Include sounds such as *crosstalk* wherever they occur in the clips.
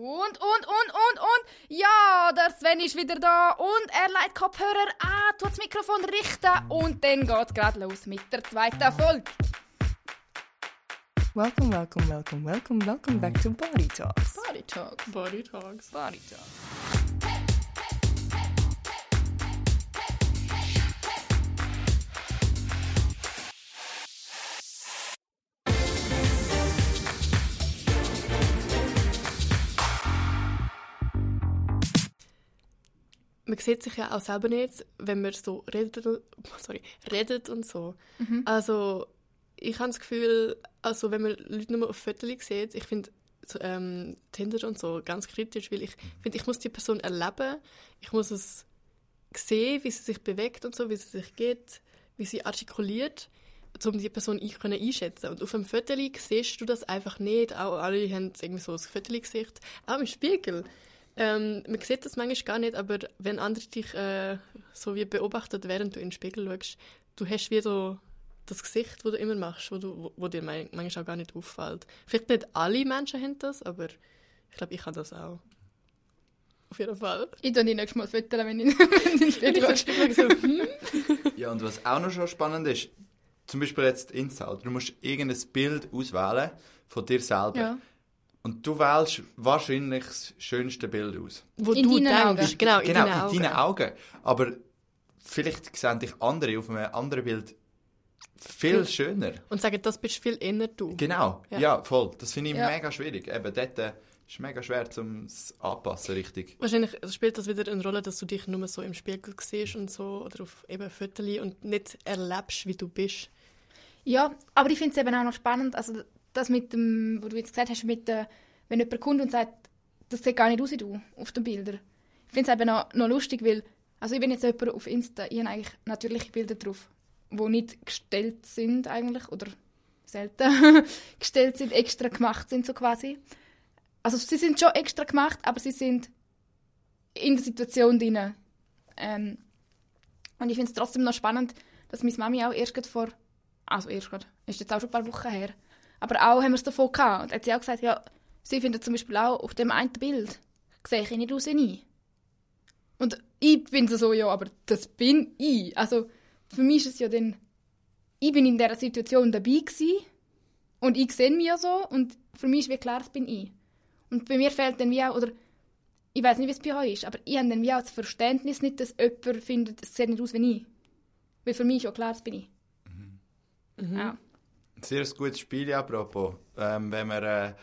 Und, und, und, und, und. Ja, der Sven ist wieder da und er leitet Kopfhörer an, tut das Mikrofon richten und dann geht's gerade los mit der zweiten Folge. Welcome, welcome, welcome, welcome, welcome back to Body Talks. Body Talk. Body Talks. Body Talk. Man sieht sich ja auch selber nicht, wenn man so redet, *laughs* sorry, redet und so. Also ich habe das Gefühl, also wenn man Leute nur auf Fotos sieht, ich finde so, ähm, Tinder und so ganz kritisch, weil ich finde, ich muss die Person erleben, ich muss es sehen, wie sie sich bewegt und so, wie sie sich geht, wie sie artikuliert, um die Person ein können einschätzen. Und auf einem Foto siehst du das einfach nicht. Auch alle haben irgendwie so ein Foto-Gesicht. Auch im Spiegel. Ähm, man sieht das manchmal gar nicht, aber wenn andere dich äh, so wie beobachtet, während du in den Spiegel schaust, du hast wie so das Gesicht, das du immer machst, wo, du, wo, wo dir man- manchmal auch gar nicht auffällt. Vielleicht nicht alle Menschen haben das, aber ich glaube, ich habe das auch. Auf jeden Fall. Ich tue nächstes Mal Fotos, wenn ich *laughs* schaue. so, hm? Ja, und was auch noch schon spannend ist, zum Beispiel jetzt Insta, du musst irgendein Bild auswählen von dir selber. Ja. Und du wählst wahrscheinlich das schönste Bild aus. Wo In du deinen denkst. Augen. Genau, in genau, deinen Augen. in deinen Augen. Aber vielleicht sehen dich andere auf einem anderen Bild viel schöner. Und sagen, das bist viel eher du. Genau, Ja. ja, voll. Das finde ich Ja. mega schwierig. Eben dort äh, ist es mega schwer zum es anpassen, richtig. Wahrscheinlich spielt das wieder eine Rolle, dass du dich nur so im Spiegel siehst und so, oder auf eben Fotos und nicht erlebst, wie du bist. Ja, aber ich finde es eben auch noch spannend, also das mit dem, wo du jetzt gesagt hast, mit der, wenn jemand kommt und sagt, das sieht gar nicht aus wie du auf den Bildern. Ich finde es eben noch, noch lustig, weil, also ich bin jetzt jemand auf Insta, ich habe eigentlich natürliche Bilder drauf, die nicht gestellt sind eigentlich, oder selten *laughs* gestellt sind, extra gemacht sind so quasi. Also sie sind schon extra gemacht, aber sie sind in der Situation drin. Ähm, und ich finde es trotzdem noch spannend, dass meine Mami auch erst vor also erst gerade, ist jetzt auch schon ein paar Wochen her. Aber auch haben wir es davon gehabt. Und hat sie auch gesagt, ja, sie findet zum Beispiel auch auf dem einen Bild, sehe ich nicht aus wie ich. Und ich bin so, ja, aber das bin ich. Also für mich ist es ja dann, ich bin in dieser Situation dabei gewesen und ich sehe mich ja so und für mich ist wie klar, das bin ich. Und bei mir fehlt dann wie auch, oder ich weiß nicht, wie es bei euch ist, aber ich habe dann wie auch das Verständnis nicht, dass jemand findet, es sieht nicht aus wie ich. Weil für mich ist ja klar, das bin ich. Ja. Sehr gutes Spiel, apropos. Ähm, wenn man äh,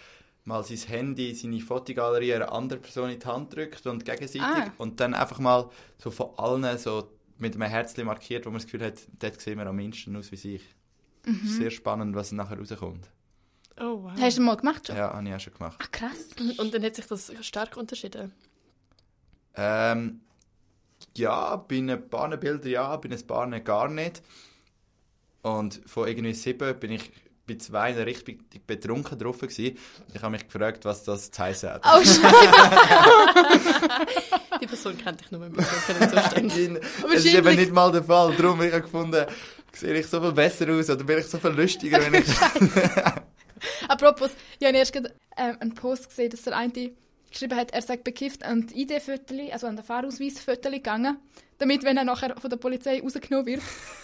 mal sein Handy, seine Fotogalerie einer anderen Person in die Hand drückt und gegenseitig Ah. und dann einfach mal so von allen so mit einem Herzchen markiert, wo man das Gefühl hat, dort sehen wir am mindesten aus wie sich. Sehr spannend, was nachher rauskommt. Oh, wow. Hast du mal gemacht schon? Ja, habe ich auch schon gemacht. Ah, krass. Und dann hat sich das stark unterschieden. Ähm, ja, bei ein paar Bildern ja, bei ein paar gar nicht. Und von irgendwie sieben bin ich bei zwei richtig betrunken drauf gewesen. Ich habe mich gefragt, was das zu heißen hat. Oh, *laughs* Scheiße. Die Person kennt dich nur im betrunkenen Zustand. Nein, Es ist eben nicht mal der Fall. Darum habe ich gefunden, sehe ich so viel besser aus oder bin ich so viel lustiger, wenn ich... Apropos, ich habe erst gerade ähm, einen Post gesehen, dass der eine geschrieben hat, er sagt bekifft an die ID-Fotos, also an den Fahrausweis-Fotos gegangen, damit, wenn er nachher von der Polizei rausgenommen wird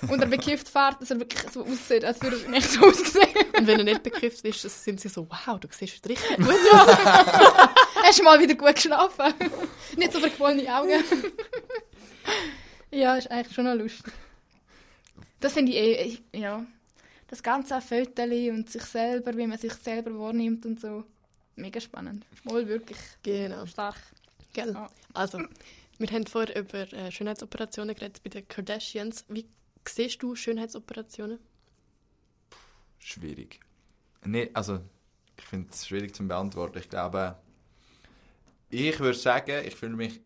und er bekifft fährt, dass er wirklich so aussieht, als würde er nicht so aussehen. Und wenn er nicht bekifft ist, sind sie so, wow, du siehst richtig *laughs* gut aus. Hast du mal wieder gut geschlafen? nicht so verquollene Augen. ja, ist eigentlich schon noch lustig. Das finde ich eh, ja, das ganze Fotos und sich selber, wie man sich selber wahrnimmt und so, mega spannend. Mal wirklich genau. stark. Gell? Ja. Also, wir haben vorher über äh, Schönheitsoperationen geredet bei den Kardashians. Wie siehst du Schönheitsoperationen? Schwierig. Nee, also, ich finde es schwierig zu beantworten. Ich glaube, ich würde sagen, ich fühle mich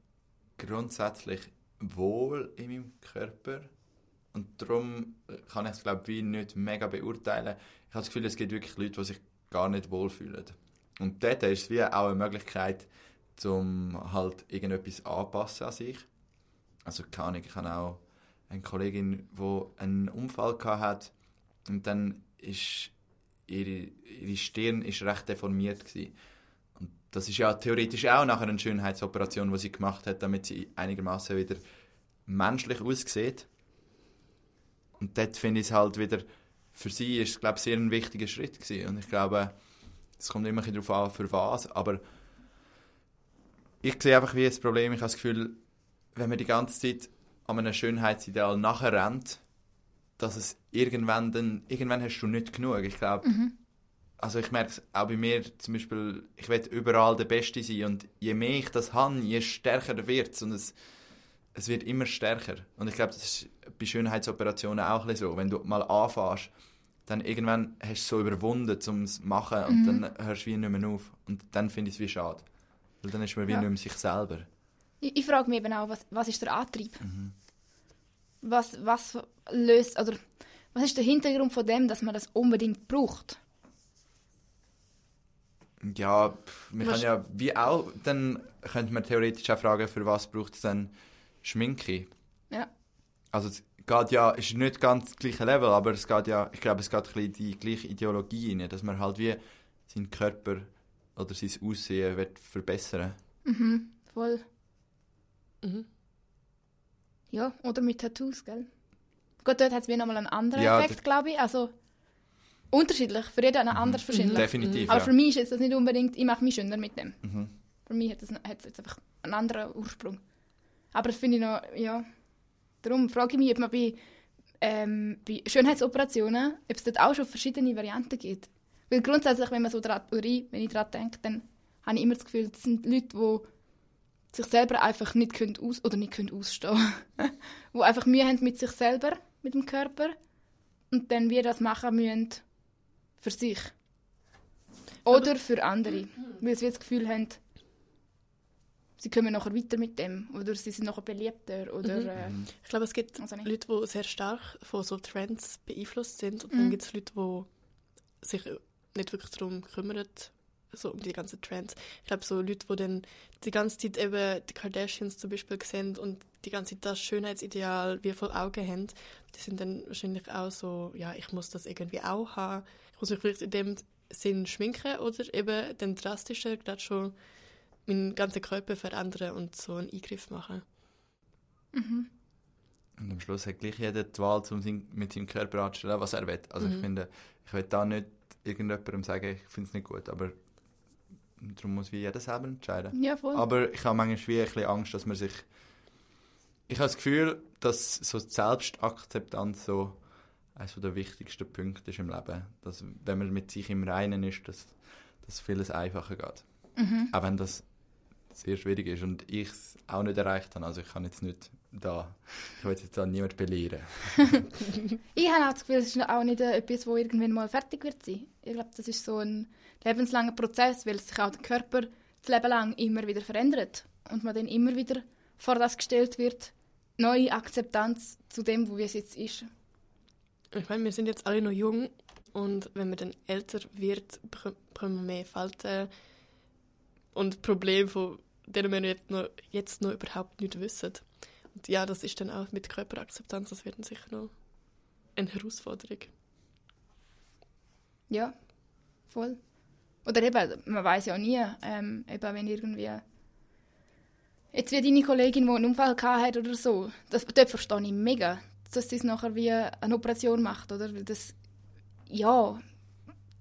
grundsätzlich wohl in meinem Körper. Und darum kann ich es, glaube ich, nicht mega beurteilen. Ich habe das Gefühl, es gibt wirklich Leute, die sich gar nicht wohlfühlen. Und dort ist es wie auch eine Möglichkeit, um halt irgendetwas anpassen an sich. Also keine Ahnung, ich habe auch eine Kollegin, die einen Unfall hatte und dann ist ihre, ihre Stirn ist recht deformiert gewesen. Und das ist ja theoretisch auch nachher eine Schönheitsoperation, die sie gemacht hat, damit sie einigermaßen wieder menschlich aussieht. Und dort finde ich es halt wieder, für sie ist es, glaube ich, sehr ein wichtiger Schritt gewesen. Und ich glaube, es kommt immer darauf an, für was, aber ich sehe einfach wie das Problem, ich habe das Gefühl, wenn man die ganze Zeit an einem Schönheitsideal nachher rennt, dass es irgendwann dann, irgendwann hast du nicht genug. Ich glaube, also ich merke es auch bei mir zum Beispiel, ich will überall der Beste sein und je mehr ich das habe, je stärker wird es und es, es wird immer stärker. Und ich glaube, das ist bei Schönheitsoperationen auch so. Wenn du mal anfängst, dann irgendwann hast du es so überwunden, um es zu machen und dann hörst du wie nicht mehr auf. Und dann finde ich es wie schade. Weil dann ist man wie Ja. nicht mehr sich selber. Ich, ich frage mich eben auch, was, was ist der Antrieb? Was, was löst, oder was ist der Hintergrund von dem, dass man das unbedingt braucht? Ja, kann Was- ja wie auch, dann könnte man theoretisch auch fragen, für was braucht es dann Schminke? Ja. Also es geht ja, es ist nicht ganz das gleiche Level, aber es geht ja, ich glaube, es geht ein bisschen die gleiche Ideologie rein, dass man halt wie seinen Körper oder sein Aussehen wird verbessern. Mhm, voll. Mhm. Ja, oder mit Tattoos, gell? Gut, dort hat es wie nochmal einen anderen Ja, Effekt, glaube ich. Also unterschiedlich, für jeden anders verschiedentlich. Definitiv, Aber ja. für mich ist jetzt das nicht unbedingt, ich mache mich schöner mit dem. Mhm. Für mich hat es hat es jetzt einfach einen anderen Ursprung. Aber das finde ich noch, ja. Darum frage ich mich, ob man bei, ähm, bei Schönheitsoperationen, ob es dort auch schon verschiedene Varianten gibt. Weil grundsätzlich, wenn man so dran, oder ich, wenn ich daran denke, dann habe ich immer das Gefühl, das sind Leute, die sich selber einfach nicht können aus oder nicht können ausstehen, *laughs* die einfach Mühe haben mit sich selber, mit dem Körper und dann wir das machen müssen für sich oder für andere, weil sie das Gefühl haben, sie kommen nachher weiter mit dem oder sie sind nachher beliebter oder Mhm. äh, Ich glaube, es gibt Also. Leute, die sehr stark von so Trends beeinflusst sind. Und Mhm. dann gibt es Leute, die sich nicht wirklich darum kümmern, so um die ganzen Trends. Ich glaube, so Leute, die dann die ganze Zeit eben die Kardashians zum Beispiel sehen und die ganze Zeit das Schönheitsideal wie vor Augen haben, die sind dann wahrscheinlich auch so, ja, ich muss das irgendwie auch haben. Ich muss mich vielleicht in dem Sinn schminken oder eben den drastischen, gerade schon meinen ganzen Körper verändern und so einen Eingriff machen. mhm. Und am Schluss hat gleich jeder die Wahl, um mit seinem Körper anzustellen, was er will. Also ich Mhm. finde, ich will da nicht irgendjemandem sagen, ich finde es nicht gut, aber darum muss wie jeder selber entscheiden. ja voll. Aber ich habe manchmal wie ein bisschen Angst, dass man sich... Ich habe das Gefühl, dass so Selbstakzeptanz so eines der wichtigsten Punkte ist im Leben. Dass, wenn man mit sich im Reinen ist, dass, dass vieles einfacher geht. Mhm. Auch wenn das sehr schwierig ist und ich es auch nicht erreicht habe. Also ich kann jetzt nicht da... Ich will jetzt da niemand belehren. *laughs* Ich habe auch das Gefühl, es ist auch nicht äh, etwas, wo irgendwann mal fertig wird sein. Ich glaube, das ist so ein lebenslanger Prozess, weil sich auch der Körper das Leben lang immer wieder verändert und man dann immer wieder vor das gestellt wird, neue Akzeptanz zu dem, wo es jetzt ist. Ich meine, wir sind jetzt alle noch jung und wenn man dann älter wird, bek- bekommen wir mehr Falten und Probleme, von denen wir jetzt noch, jetzt noch überhaupt nicht wissen. Und ja, das ist dann auch mit Körperakzeptanz, das wird dann sicher noch eine Herausforderung. Ja, voll. Oder eben, man weiß ja nie, ähm, eben wenn irgendwie jetzt wie deine Kollegin, die einen Unfall hat oder so, das, dort verstehe ich mega, dass sie es nachher wie eine Operation macht, oder? Das, ja,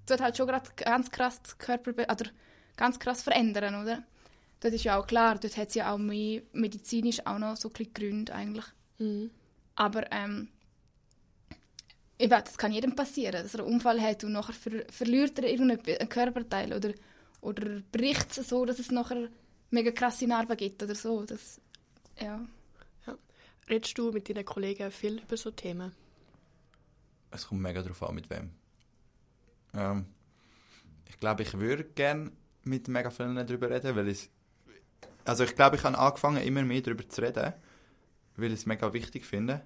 das wird halt schon gerade ganz krass Körper, oder ganz krass verändern, oder? Das ist ja auch klar, dort hat sie ja auch mehr medizinisch auch noch so ein bisschen Gründe eigentlich. Mhm. Aber ähm, ich weiß, das kann jedem passieren, dass er einen Unfall hat und nachher ver verliert er irgendeinen Körperteil oder, oder bricht es so, dass es nachher mega krasse Narben gibt oder so. Das, ja. Redest du mit deinen Kollegen viel über so Themen? Es kommt mega darauf an, mit wem. Ähm, ich glaube, ich würde gerne mit mega vielen darüber reden, weil ich also ich glaube, ich habe angefangen, immer mehr darüber zu reden, weil ich es mega wichtig finde.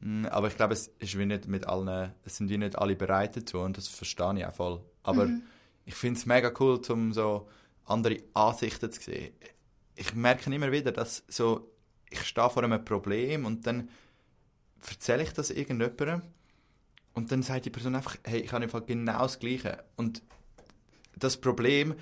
Mm, Aber ich glaube, es ist wie nicht mit allen, es sind wie nicht alle bereit dazu und das verstehe ich auch voll. Aber ich finde es mega cool, um so andere Ansichten zu sehen. Ich merke immer wieder, dass so, ich stehe vor einem Problem und dann erzähle ich das irgendjemandem und dann sagt die Person einfach, hey, ich habe einfach genau das Gleiche. Und das Problem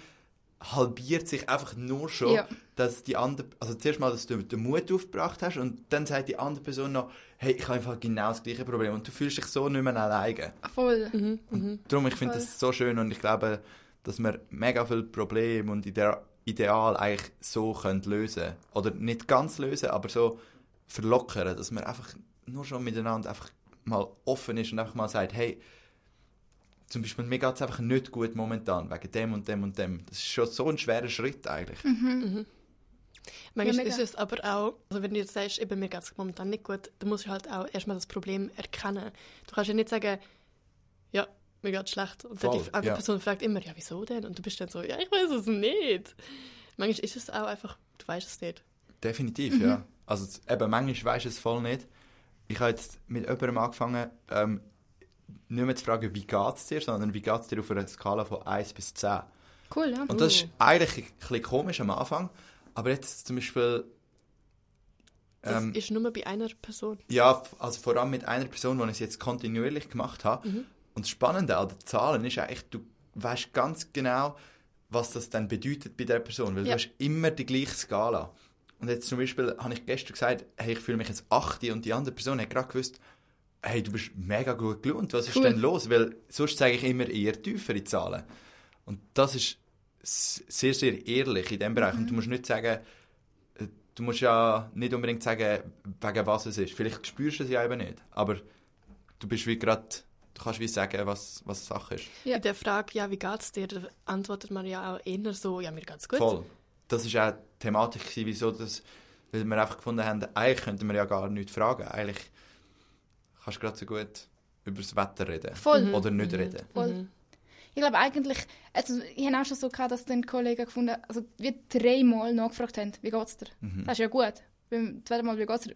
halbiert sich einfach nur schon, Ja. dass die andere, also zuerst mal, dass du den Mut aufgebracht hast und dann sagt die andere Person noch, hey, ich habe einfach genau das gleiche Problem und du fühlst dich so nicht mehr alleine. Voll. Mhm. Darum, ich finde das so schön und ich glaube, dass wir mega viele Probleme und Ide Ideal eigentlich so können lösen Oder nicht ganz lösen, aber so verlockern, dass man einfach nur schon miteinander einfach mal offen ist und einfach mal sagt, hey, zum Beispiel, mir geht es einfach nicht gut momentan, wegen dem und dem und dem. Das ist schon so ein schwerer Schritt eigentlich. Manchmal Ja, mega. ist es aber auch, also wenn du jetzt sagst, eben, mir geht es momentan nicht gut, dann musst du halt auch erstmal das Problem erkennen. Du kannst ja nicht sagen, ja, mir geht schlecht. Und dann Voll, die andere ja. Person fragt immer, ja, wieso denn? Und du bist dann so, ja, ich weiß es nicht. Manchmal ist es auch einfach, du weißt es nicht. Definitiv, ja. Also eben, manchmal weisst du es voll nicht. Ich habe jetzt mit jemandem angefangen, ähm, nicht mehr zu fragen, wie geht es dir, sondern wie geht es dir auf einer Skala von 1 bis 10. Cool, ja. Und das Uh. ist eigentlich ein bisschen komisch am Anfang, aber jetzt zum Beispiel, Das ähm, ist nur bei einer Person. ja, also vor allem mit einer Person, die ich es jetzt kontinuierlich gemacht habe. Und das Spannende an den Zahlen ist eigentlich, du weißt ganz genau, was das dann bedeutet bei der Person, weil Ja. du hast immer die gleiche Skala. Und jetzt zum Beispiel habe ich gestern gesagt, hey, ich fühle mich jetzt 8 und die andere Person hat gerade gewusst, hey, du bist mega gut gelohnt, was ist Cool. denn los? Weil sonst sage ich immer eher tiefere Zahlen. Und das ist sehr, sehr ehrlich in dem Bereich. Und du musst nicht sagen, äh, du musst ja nicht unbedingt sagen, wegen was es ist. Vielleicht spürst du es ja eben nicht. Aber du bist wie gerade, du kannst wie sagen, was, was Sache ist. Ja. Bei der Frage, ja, wie geht's dir, da antwortet man ja auch eher so, ja, mir geht's gut. Voll. Das ist auch die Thematik, gewesen, wieso das, weil wir einfach gefunden haben, eigentlich könnten wir ja gar nichts fragen. Eigentlich kannst du gerade so gut über das Wetter reden. Voll. Oder nicht reden. Voll. Ich glaube eigentlich, also ich habe auch schon so gehabt, dass dann Kollegen gefunden, also wir dreimal nachgefragt haben, wie geht's dir? Mhm. Das ist ja gut. Beim zweiten Mal, wie geht's dir?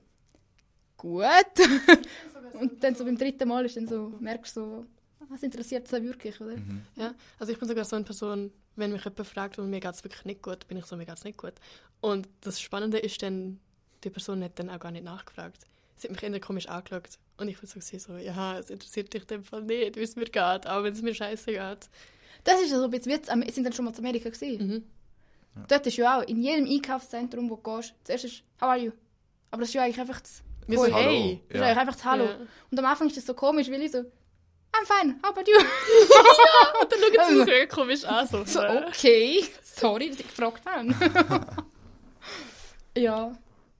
Gut. *laughs* Und dann so beim dritten Mal ist dann so, merkst du so, es interessiert sie wirklich, oder? Mhm. Ja, also ich bin sogar so eine Person, wenn mich jemand fragt und mir geht es wirklich nicht gut, bin ich so, mir geht es nicht gut. Und das Spannende ist dann, die Person hat dann auch gar nicht nachgefragt. Sie hat mich eher komisch angeschaut. Und ich war so, gewesen, so, ja, es interessiert dich in dem Fall nicht, wie es mir geht, auch wenn es mir scheiße geht. Das ist ja so ein bisschen, wie wir sind dann schon mal zu Amerika gewesen. Mhm. Dort ist ja auch, in jedem Einkaufszentrum, wo du gehst, zuerst ist, how are you? Aber das ist ja eigentlich einfach das, Wir so, Cool. hey. das ist Ja. eigentlich einfach das Hallo. Ja. Und am Anfang ist das so komisch, weil ich so, I'm fine, how about you? *laughs* *laughs* Und dann schauen sie mich komisch an. So, So, okay, sorry, dass ich gefragt habe. *laughs* ja.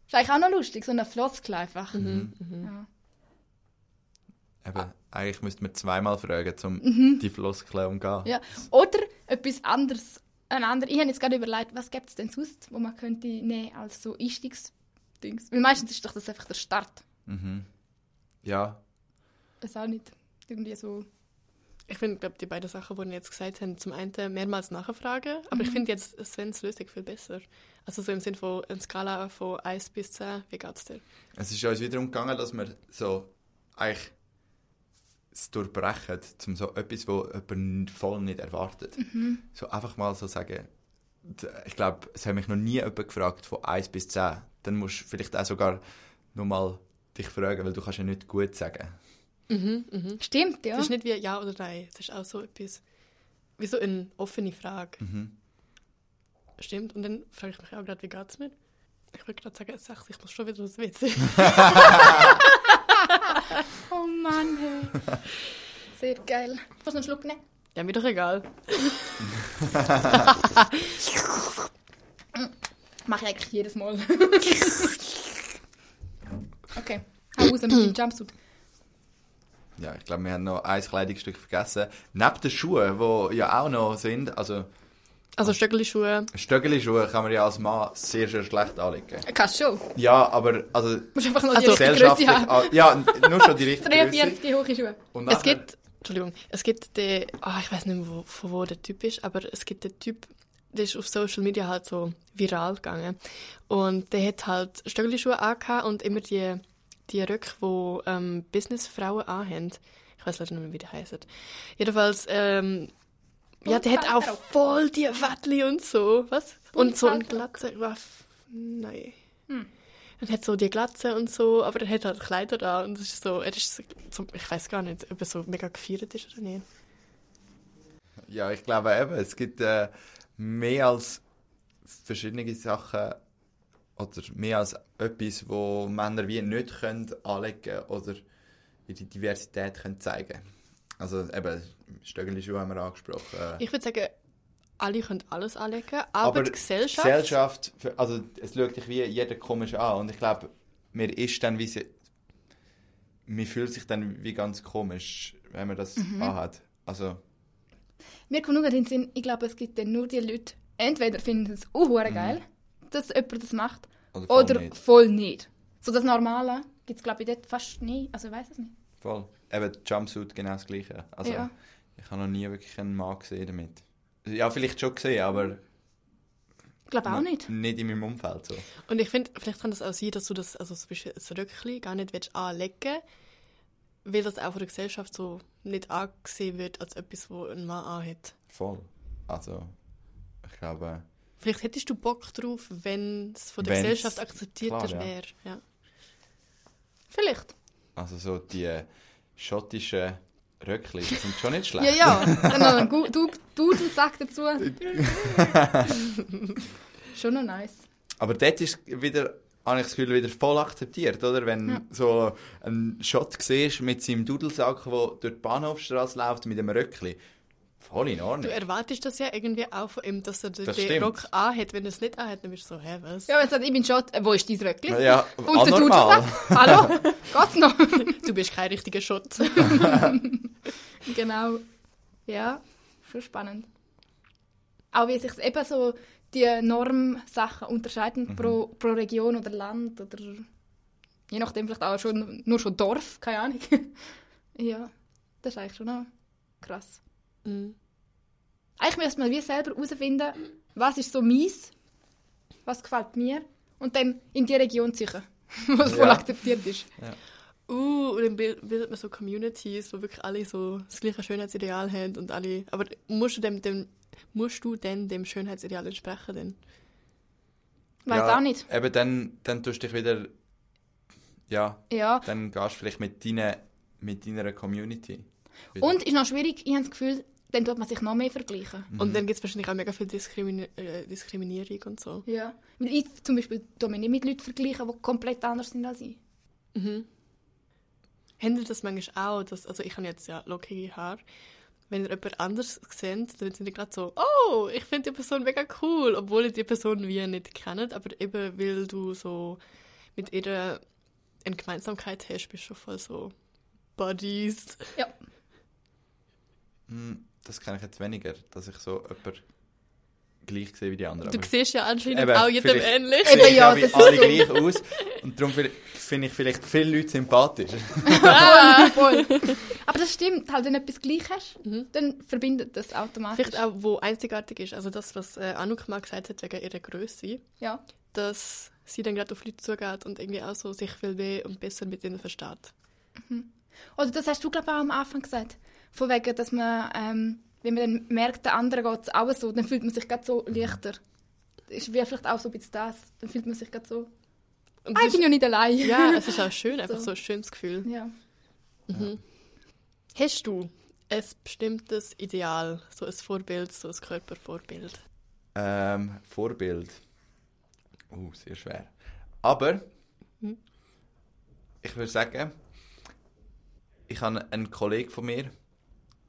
Ist eigentlich auch noch lustig, so eine Floskel einfach. Mhm. Ja. Eben, eigentlich müsste man zweimal fragen, um die Floskeln umzugehen. Mhm. ja. Oder etwas anderes. Ein anderer. Ich habe jetzt gerade überlegt, was gibt es denn sonst, wo man könnte nehmen als so Einstiegsdings. Weil meistens ist doch das einfach der Start. Mhm. Ja, Das auch nicht. Irgendwie so. Ich finde, glaube die beiden Sachen, die wir jetzt gesagt haben, zum einen mehrmals nachfragen, aber ich finde jetzt Svens Lösung viel besser. Also so im Sinne von einer Skala von 1 bis 10, wie geht's dir? es ist uns wiederum gegangen, dass wir so eigentlich es durchbrechen, zum so etwas, wo jemand voll nicht erwartet. So einfach mal so sagen, ich glaube, es hat mich noch nie jemand gefragt von 1 bis 10. Dann musst du vielleicht auch sogar noch mal dich fragen, weil du kannst ja nicht gut sagen. Mhm, mhm. Stimmt, ja. Es ist nicht wie Ja oder Nein, es ist auch so etwas, wie so eine offene Frage. Mhm. Stimmt, und dann frage ich mich auch gerade, wie geht's mir? Ich würde gerade sagen, 6, ich muss schon wieder ins WC. *laughs* *laughs* Oh Mann, hey. Sehr geil. Du noch einen Schluck nehmen? ja, mir doch egal. *laughs* Mache ich eigentlich jedes Mal. okay. Hau raus mit dem *clears throat* Jumpsuit. Ja, ich glaube, wir haben noch ein Kleidungsstück vergessen. Neben den Schuhen, die ja auch noch sind, also Also Stöckelschuhe. Stöckelschuhe kann man ja als Mann sehr, sehr schlecht anlegen. Kannst schon. Ja, aber also Du musst einfach noch Also, die richtige gesellschaftlich, Größe haben. ja, nur schon die richtige Größe. 43 hohe Schuhe. Und Es gibt, Entschuldigung, es gibt den, ah, ich weiß nicht mehr, wo, von wo der Typ ist, aber es gibt den Typ, der ist auf Social Media halt so viral gegangen. Und der hat halt Stöckelschuhe angehabt und immer die, die Röcke, die ähm, Businessfrauen anhaben. Ich weiß leider nicht mehr, wie die heißen. Jedenfalls, ähm, ja, der hat auch voll die Wattli und so. Was? Und so ein. Glatze. Was? Nein. Hm. Er hat so die Glatze und so, aber er hat halt Kleider da und es ist so, er ist so, ich weiß gar nicht, ob er so mega gefeiert ist oder nicht. Ja, ich glaube eben, es gibt äh, mehr als verschiedene Sachen oder mehr als etwas, wo Männer wie nicht können anlegen oder ihre Diversität können zeigen Also eben, Stöckelschuhe haben wir angesprochen. Ich würde sagen, alle können alles anlegen, aber, die Gesellschaft... Gesellschaft, also es schaut dich wie jeder komisch an und ich glaube, mir ist dann wie sie, mir fühlt sich dann wie ganz komisch, wenn man das Mhm. anhat. Also, Mir kommt nur in den Sinn, ich glaube, es gibt dann nur die Leute, entweder finden es auch hure geil, dass jemand das macht, oder voll oder nicht. voll nicht. So das Normale gibt es, glaube ich, dort fast nie. Also ich weiß es nicht. Voll. Eben, Jumpsuit genau das Gleiche. Also, Ja. ich habe noch nie wirklich einen Mann gesehen damit. Ja, vielleicht schon gesehen, aber Ich glaube auch nicht. nicht in meinem Umfeld so. Und ich finde, vielleicht kann das auch sein, dass du das, also zum Beispiel das Röckchen gar nicht willst anlegen weil das auch von der Gesellschaft so nicht angesehen wird als etwas, wo ein Mann anhat. Voll. Also, ich glaube, Vielleicht hättest du Bock drauf, wenn es von der Wenn's- Gesellschaft akzeptierter klar, ja. wäre. Ja. Vielleicht. also so die schottischen Röckli sind schon nicht Ja, *laughs* schlecht. ja. Dann noch ein Du- Dudelsack dazu. *laughs* Schon noch nice. Aber dort ist wieder, habe ich das Gefühl, wieder voll akzeptiert, oder? Wenn Ja. so ein Shot siehst mit seinem Dudelsack, der durch die Bahnhofstraße läuft mit einem Röckli. Voll in Du Ordnung. erwartest das ja irgendwie auch von ihm, dass er den, Das den stimmt. Rock anhat. Wenn er es nicht anhat, dann bist du so, hä, was? Ja, wenn er sagt, ich bin Schott, äh, wo ist dein Röckli? Ja, Und der anormal. Dudelsack? Hallo? *laughs* Geht's noch? *laughs* Du bist kein richtiger Schott. *laughs* genau. Ja, schon spannend. Auch wie sich eben so die Normsachen unterscheiden pro, pro Region oder Land oder je nachdem vielleicht auch schon, nur schon Dorf, keine Ahnung. ja, das ist eigentlich schon noch krass. Mhm. Eigentlich müsste man wie selber herausfinden, was ist so mies, was gefällt mir und dann in die Region ziehen, *laughs* wo es voll Ja. akzeptiert ist. Uh, und dann bild- bildet man so Communities, wo wirklich alle so das gleiche Schönheitsideal haben und alle. Aber musst du dem, dem musst du denn dem Schönheitsideal entsprechen denn? Weiß ja, auch nicht. Eben dann, dann tust du dich wieder, ja, Ja. dann gehst du vielleicht mit deiner, mit deiner Community. wieder. Und ist noch schwierig, ich habe das Gefühl, dann tut man sich noch mehr vergleichen. Und dann gibt es wahrscheinlich auch mega viel Diskrimi äh, Diskriminierung und so. Ja. Weil ich zum Beispiel tue mich nicht mit Leuten vergleichen, die komplett anders sind als ich. Mhm. Händelt das manchmal auch, dass, also ich habe jetzt ja lockige Haare, wenn ihr jemand anders seht, dann sind die gerade so, oh, ich finde die Person mega cool, obwohl ihr die Person wie nicht kennt, aber eben weil du so mit ihr eine Gemeinsamkeit hast, bist du schon voll so Buddies. Ja. Hm, Das kenne ich jetzt weniger, dass ich so jemand gleich sehe wie die anderen. Du Aber- siehst ja anscheinend Eben, auch jedem ähnlich. Eben, sehe ja, das ist alle so. gleich aus. Und darum fi- finde ich vielleicht viele Leute sympathisch. *laughs* Voll. Aber das stimmt, halt, wenn du etwas gleich hast, Mhm. dann verbindet das automatisch. Vielleicht auch, wo einzigartig ist, also das, was äh, Anouk mal gesagt hat wegen ihrer Größe, Ja. dass sie dann gerade auf Leute zugeht und irgendwie auch so sich viel mehr und besser mit ihnen versteht. Oder das hast du, glaube ich, auch am Anfang gesagt. Von wegen, dass man, ähm, wenn man dann merkt, der andere geht es auch so, dann fühlt man sich gerade so leichter. Das ist vielleicht auch so ein bisschen das. Dann fühlt man sich gerade so, Und ah, ich bin ja nicht allein. ja, *laughs* es ist auch schön, einfach So. so ein schönes Gefühl. ja. Hast du ein bestimmtes Ideal, so ein Vorbild, so ein Körpervorbild? Ähm, Vorbild. Uh, sehr schwer. Aber Hm. ich würde sagen, ich habe einen Kollegen von mir,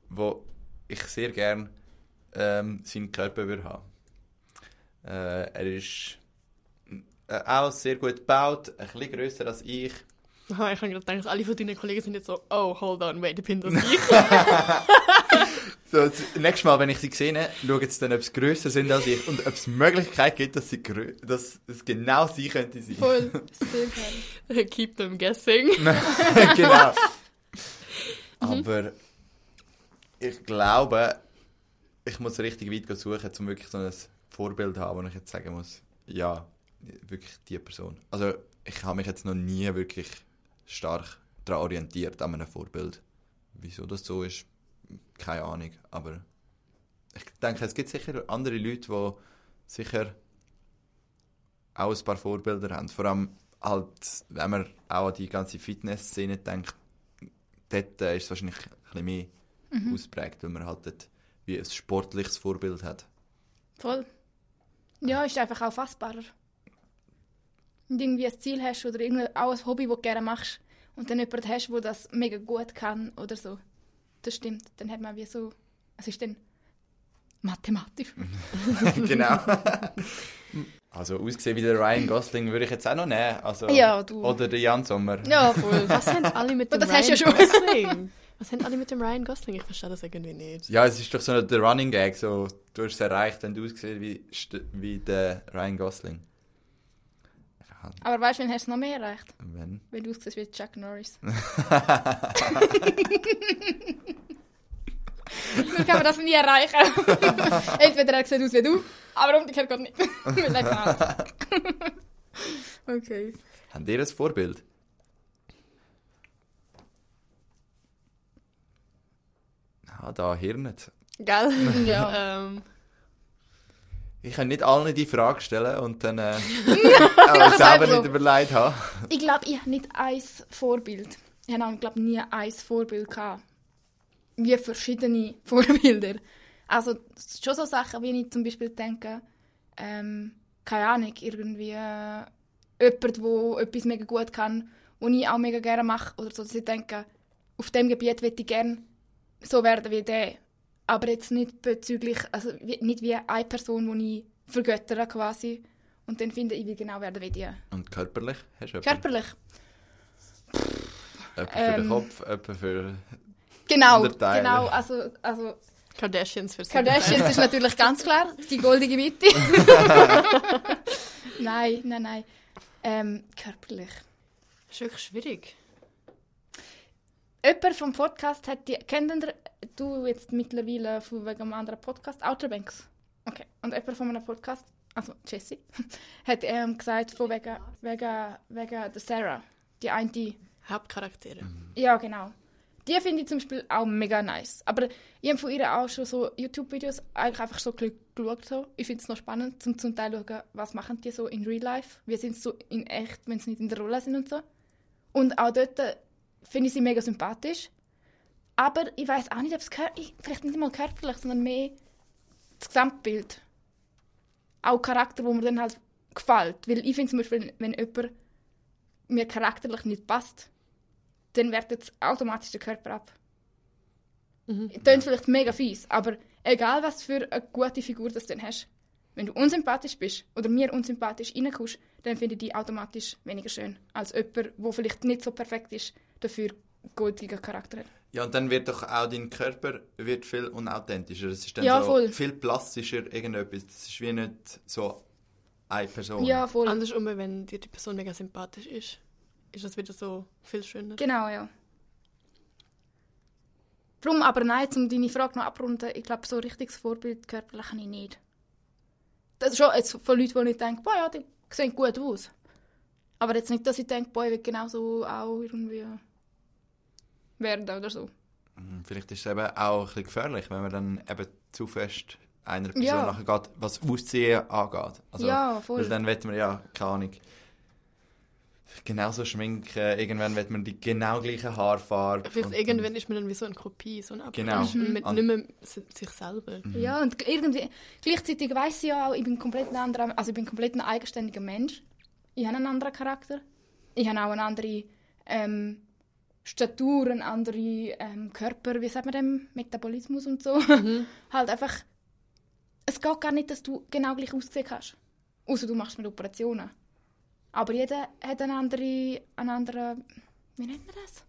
wo ich sehr gern ähm, seinen Körper würde haben. Äh, er ist äh, auch sehr gut gebaut, ein bisschen grösser als ich. *laughs* Aha, ich habe gerade gedacht, alle von deinen Kollegen sind jetzt so, oh, hold on, wait, ich bin das *laughs* ich. So, das nächste Mal, wenn ich sie sehe, schauen sie dann, ob sie grösser sind als ich und ob es Möglichkeit gibt, dass, sie dass es genau sie könnte sein. Voll. Sehr *laughs* geil. Keep them guessing. genau. Aber ich glaube, ich muss richtig weit suchen, um wirklich so ein Vorbild zu haben, wo ich jetzt sagen muss, ja, wirklich die Person. Also ich habe mich jetzt noch nie wirklich stark daran orientiert, an einem Vorbild. Wieso das so ist, keine Ahnung. Aber ich denke, es gibt sicher andere Leute, die sicher auch ein paar Vorbilder haben. Vor allem halt, wenn man auch an die ganze Fitness-Szene denkt, dort ist es wahrscheinlich ein bisschen mehr Mhm. ausprägt, weil man halt dort wie ein sportliches Vorbild hat. Voll. Ja, ist einfach auch fassbarer. Und irgendwie ein Ziel hast oder auch ein Hobby, das du gerne machst und dann jemanden hast, der das mega gut kann oder so. Das stimmt. Dann hat man wie so... Es ist dann mathematisch. *laughs* genau. *laughs* also ausgesehen wie der Ryan Gosling würde ich jetzt auch noch nehmen. Also, Ja, du. Oder der Jan Sommer. Ja, voll. Was haben alle mit *laughs* dem Das Ryan hast du ja schon. Gosling? Was haben alle mit dem Ryan Gosling? Ich verstehe das irgendwie nicht. Ja, es ist doch so der Running Gag, so, du hast es erreicht, wenn du ausgesehen wie, wie der Ryan Gosling. Aber weißt du, wen hast du noch mehr erreicht? wenn. Wenn du aussiehst wie Chuck Norris. *laughs* Nur kann man das nie erreichen. *laughs* Entweder er sieht aus wie du, aber umgekehrt geht nicht. *laughs* Okay. Habt ihr ein Vorbild? Ja, da hirnet. Gell? *laughs* Ja. ähm, Ich kann nicht allen die Frage stellen und dann äh, *laughs* auch selber nicht überlegt haben. Ich glaube, ich habe nicht ein Vorbild. Ich habe glaube nie ein Vorbild gehabt. Wie verschiedene *laughs* Vorbilder. Also schon so Sachen, wie ich zum Beispiel denke, ähm, keine Ahnung, irgendwie äh, jemand, der etwas mega gut kann, was ich auch mega gerne mache. Oder so, dass ich denke, auf dem Gebiet würde ich gerne so werden wie der. Aber jetzt nicht bezüglich, also wie, nicht wie eine Person, die ich vergöttere quasi. Und dann finde ich, will genau werden wie die. Und körperlich? Hast du? Körperlich. Jemanden für den Ähm, Kopf, jemanden für... Genau, genau. Also, also Kardashians für Kardashians ist natürlich ganz klar die goldige Mitte. *laughs* nein, nein, nein. Ähm, körperlich. Das ist wirklich schwierig. Jemand vom Podcast hat die, kennt ihr, du jetzt mittlerweile von wegen einem anderen Podcast, Outer Banks. Okay. Und jemand von einem Podcast, also Jessie, *laughs* hat ähm, gesagt, von wegen, wegen, wegen der Sarah, die eine, Hauptcharaktere. Ja, genau. Die finde ich zum Beispiel auch mega nice. Aber ich habe von ihr auch schon so YouTube-Videos eigentlich einfach so ein bisschen geschaut. So. Ich finde es noch spannend, zum, zum Teil zu schauen, was machen die so in Real Life. Wie sind sie so in echt, wenn sie nicht in der Rolle sind und so. Und auch dort finde ich sie mega sympathisch. Aber ich weiß auch nicht, ob es vielleicht nicht mal körperlich, sondern mehr das Gesamtbild. Auch Charakter, wo mir dann halt gefällt. Weil ich finde zum Beispiel, wenn jemand mir charakterlich nicht passt, dann wertet es automatisch der Körper ab. Mhm. Tönt vielleicht mega fies, aber egal was für eine gute Figur das du dann hast, wenn du unsympathisch bist oder mir unsympathisch reinkommst, dann finde ich die automatisch weniger schön als jemand, der vielleicht nicht so perfekt ist, dafür goldigen Charakter hat. Ja, und dann wird doch auch dein Körper wird viel unauthentischer. Es ist dann Ja, so voll. viel plastischer irgendetwas. Es ist wie nicht so eine Person. Ja, voll. Andersrum, wenn dir die Person mega sympathisch ist, ist das wieder so viel schöner. Genau, ja. Drum aber nein, um deine Frage noch abrunden, ich glaube, so ein richtiges Vorbild körperlich habe ich nicht. Das ist schon jetzt von Leuten, die ich denke, boah, ja, die sehen gut aus. Aber jetzt nicht, dass ich denke, boah, ich will genauso auch irgendwie werden oder so. Mhm, Vielleicht ist es eben auch ein bisschen gefährlich, wenn man dann eben zu fest einer Person Ja. nachher geht, was Aussehen angeht. Also, ja, voll. Weil dann wird man ja, keine Ahnung, genauso schminken, irgendwann wird man die genau gleiche Haarfarbe. Vielleicht irgendwann ist man dann wie so eine Kopie, so ein Genau. Abklatsch Mhm. mit nicht mehr si- sich selber. Ja, und irgendwie, gleichzeitig weiß ich ja auch, ich bin komplett ein anderer, also ich bin komplett ein eigenständiger Mensch. Ich habe einen anderen Charakter. Ich habe auch eine andere ähm, Statur, einen anderen ähm, Körper, wie sagt man dem, Metabolismus und so. *laughs* halt einfach, es geht gar nicht, dass du genau gleich aussehen kannst. Außer du machst mit Operationen. Aber jeder hat eine andere, eine andere, wie nennt man das?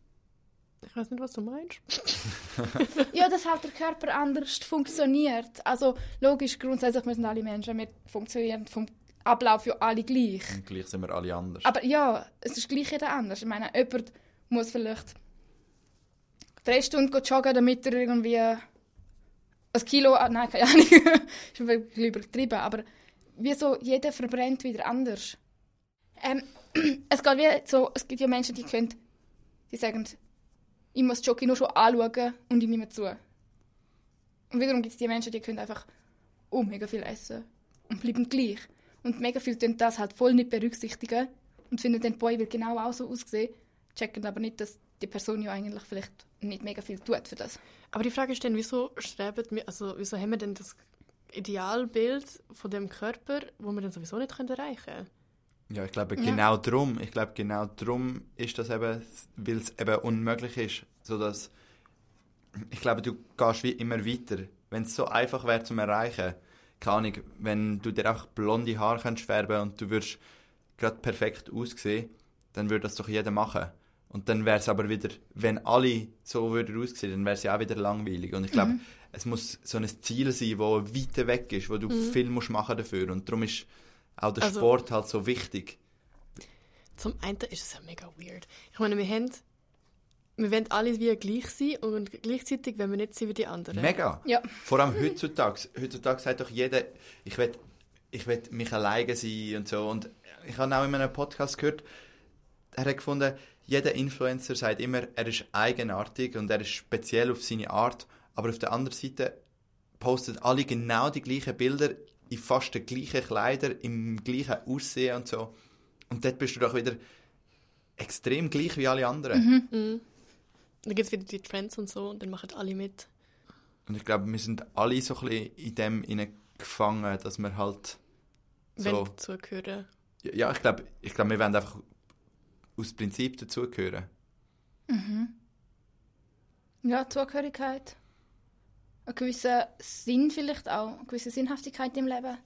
Ich weiß nicht, was du meinst. *laughs* *laughs* Ja, dass halt der Körper anders funktioniert. Also logisch, grundsätzlich müssen alle Menschen mit funktionieren vom Ablauf ja alle gleich. Und gleich sind wir alle anders. Aber ja, es ist gleich jeder anders. Ich meine, jemand muss vielleicht drei Stunden joggen, damit er irgendwie ein Kilo, nein, keine Ahnung, *laughs* ist ein bisschen übertrieben, aber wieso jeder verbrennt wieder anders. Ähm, *clears throat* es geht wie so, es gibt ja Menschen, die können, die sagen, ich muss Jockey nur schon anschauen und ich nehme zu. Und wiederum gibt es die Menschen, die können einfach oh, mega viel essen und bleiben gleich. Und mega viel tun das halt voll nicht berücksichtigen und finden den Boy will genau auch so aussehen, checken aber nicht, dass die Person ja eigentlich vielleicht nicht mega viel tut für das. Aber die Frage ist dann, wieso streben wir, also wieso haben wir denn das Idealbild von dem Körper, wo wir dann sowieso nicht können erreichen können. Ja, ich glaube Ja. genau drum. Ich glaube genau drum ist das eben, weil es eben unmöglich ist, so dass ich glaube, du gehst wie immer weiter. Wenn es so einfach wäre zum erreichen, keine Ahnung, wenn du dir einfach blonde Haare könntest färben und du würdest gerade perfekt aussehen, dann würde das doch jeder machen. Und dann wäre es aber wieder, wenn alle so würden aussehen, dann wäre es ja auch wieder langweilig. Und ich glaube, es muss so ein Ziel sein, wo weiter weg ist, wo du viel musst machen dafür. Und darum ist auch der Also- Sport halt so wichtig. Zum einen ist es ja mega weird. Ich meine, wir haben, wir wollen alle wie gleich sein und gleichzeitig wollen wir nicht sein wie die anderen. Mega. Ja. Vor allem heutzutage. *laughs* Heutzutage sagt doch jeder, ich will, ich will mich alleine sein und so. Und ich habe auch in einem Podcast gehört, er hat gefunden, jeder Influencer sagt immer, er ist eigenartig und er ist speziell auf seine Art. Aber auf der anderen Seite posten alle genau die gleichen Bilder in fast den gleichen Kleidern, im gleichen Aussehen und so. Und dort bist du doch wieder extrem gleich wie alle anderen. Mhm. Dann gibt es wieder die Trends und so und dann machen alle mit. Und ich glaube, wir sind alle so ein bisschen in dem gefangen, dass wir halt Wenn so... dazugehören. Ja, ich glaube, ich glaub, wir wollen einfach aus Prinzip dazugehören. Ja, Zugehörigkeit. Einen gewissen Sinn vielleicht auch, eine gewisse Sinnhaftigkeit im Leben.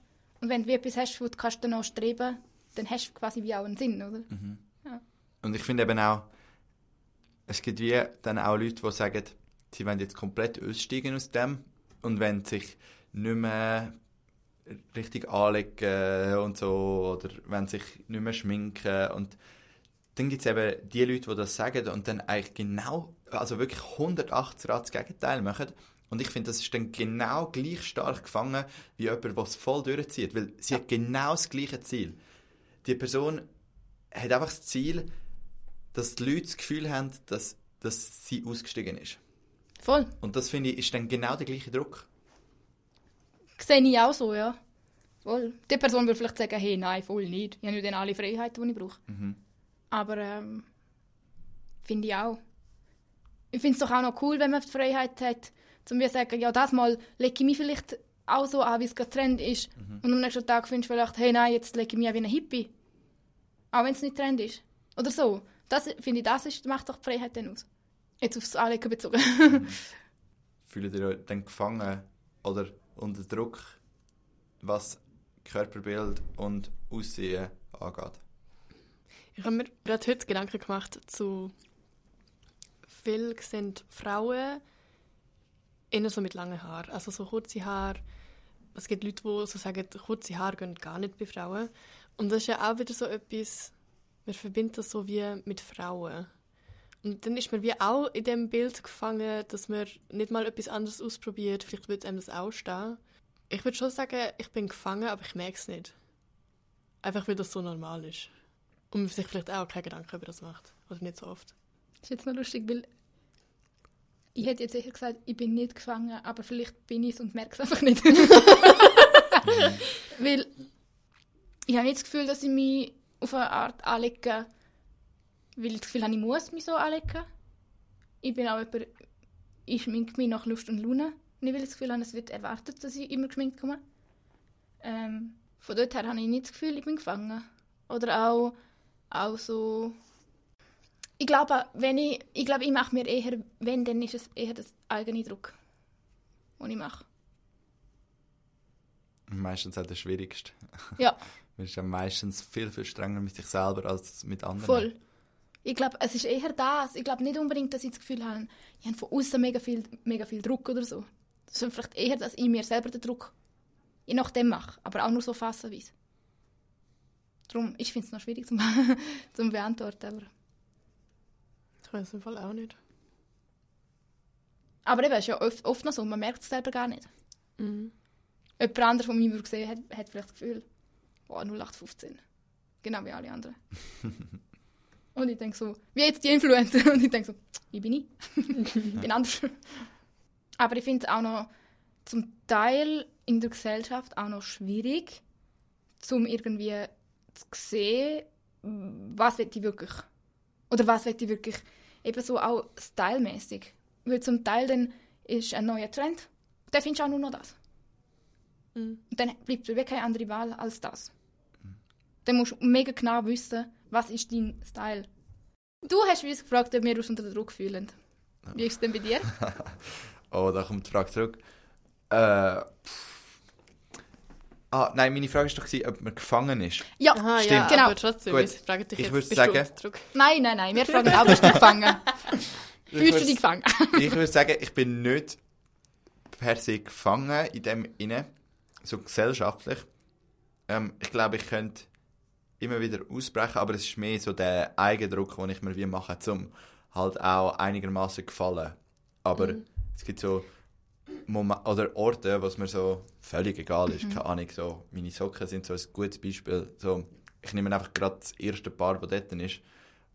Und wenn du etwas hast, wo du kannst danach streben dann hast du quasi wie auch einen Sinn, oder? Und ich finde eben auch, es gibt wie dann auch Leute, die sagen, sie wollen jetzt komplett aussteigen aus dem und wenn sich nicht mehr richtig anlegen und so oder wenn sich nicht mehr schminken und dann gibt es eben die Leute, die das sagen und dann eigentlich genau, also wirklich 180 Grad das Gegenteil machen. Und ich finde, das ist dann genau gleich stark gefangen wie jemand, der es voll durchzieht, weil sie hat genau das gleiche Ziel. Die Person hat einfach das Ziel, dass die Leute das Gefühl haben, dass, dass sie ausgestiegen ist. Voll. Und das finde ich, ist dann genau der gleiche Druck. Sehe ich auch so, ja. Voll. Die Person würde vielleicht sagen, hey, nein, voll nicht. Ich habe nicht alle Freiheiten, die ich brauche. Aber ähm, finde ich auch. Ich finde es doch auch noch cool, wenn man die Freiheit hat, zum zu sagen, ja, das Mal lege ich mich vielleicht auch so an, wie es gerade Trend ist. Und am nächsten Tag findest du vielleicht, hey, nein, jetzt lege ich mich an wie ein Hippie. Auch wenn es nicht Trend ist. Oder so. Das finde ich, das ist, macht doch die Freiheit dann aus. Jetzt aufs Anlegen bezogen. *laughs* Fühlt ihr euch dann gefangen oder unter Druck, was Körperbild und Aussehen angeht? Ich habe mir gerade heute Gedanken gemacht zu viel sind Frauen eher so mit langen Haaren, also so kurze Haare. Es gibt Leute, die so sagen, kurze Haare gehen gar nicht bei Frauen. Und das ist ja auch wieder so etwas, man verbindet das so wie mit Frauen. Und dann ist man wie auch in dem Bild gefangen, dass man nicht mal etwas anderes ausprobiert. Vielleicht wird einem das auch stehen. Ich würde schon sagen, ich bin gefangen, aber ich merke es nicht. Einfach, weil das so normal ist. Und man sich vielleicht auch keine Gedanken über das macht. Oder nicht so oft. Das ist jetzt noch lustig, weil ich hätte jetzt sicher gesagt, ich bin nicht gefangen, aber vielleicht bin ich es und merke es einfach nicht. *laughs* weil ich habe nicht das Gefühl, dass ich mich auf eine Art anlege, weil ich das Gefühl habe, ich muss mich so anlegen. Ich bin auch jemand, ich schminke mich nach Lust und Laune. Nicht, weil ich das Gefühl habe, es wird erwartet, dass ich immer geschminkt komme. Ähm, von dort her habe ich nicht das Gefühl, ich bin gefangen. Oder auch, auch so ich glaube, wenn ich, ich glaube, ich mache mir eher, wenn, dann ist es eher das eigene Druck, den ich mache. Meistens auch der schwierigste. Ja, *laughs* Man ist ja meistens viel, viel strenger mit sich selber als mit anderen. voll. Ich glaube, es ist eher das. Ich glaube nicht unbedingt, dass ich das Gefühl habe, ich habe von außen mega viel, mega viel Druck oder so. Sondern vielleicht eher, dass ich mir selber den Druck je nachdem mache, aber auch nur so phasenweise. Darum, ich finde es noch schwierig zum, *laughs* zum beantworten. Aber, Ich weiß im Fall auch nicht. aber eben, es ist ja oft, oft noch so, man merkt es selber gar nicht. Mhm. Jemand anderes, der mich gesehen hat, hat vielleicht das Gefühl, boah, 0815. Genau wie alle anderen. *laughs* Und ich denke so, wie jetzt die Influencer? *laughs* Und ich denke so, wie bin ich? ich bin anders. Aber ich finde es auch noch zum Teil in der Gesellschaft auch noch schwierig, um irgendwie zu sehen, was will ich wirklich. Oder was will ich wirklich. Eben so auch stylmäßig. Weil zum Teil dann ist ein neuer Trend, da findest du auch nur noch das. Mhm. Und dann bleibt dir wirklich keine andere Wahl als das. Dann musst du mega genau wissen, was ist dein Style. Du hast uns gefragt, ob wir uns unter Druck fühlen. Wie ist es denn bei dir? *laughs* Oh, da kommt die Frage zurück. Äh, pff. Ah, nein, meine Frage war doch, ob man gefangen ist. Ja, Aha, ja, Stimmt. Genau. aber trotzdem, Gut. wir fragen dich Ich jetzt, bist sagen- nein, nein, nein. Wir fragen auch, bist du gefangen? Ich *laughs* Fühlst du dich gefangen? ich würde sagen, ich bin nicht per se gefangen in dem inne, so gesellschaftlich. Ähm, ich glaube, ich könnte immer wieder ausbrechen, aber es ist mehr so der Eigendruck, den ich mir wie mache, zum halt auch einigermaßen gefallen. Aber Mhm. es gibt so Momente oder Orte, was mir so völlig egal ist. Keine Ahnung, so meine Socken sind so ein gutes Beispiel. So, ich nehme einfach gerade das erste Paar, das dort ist.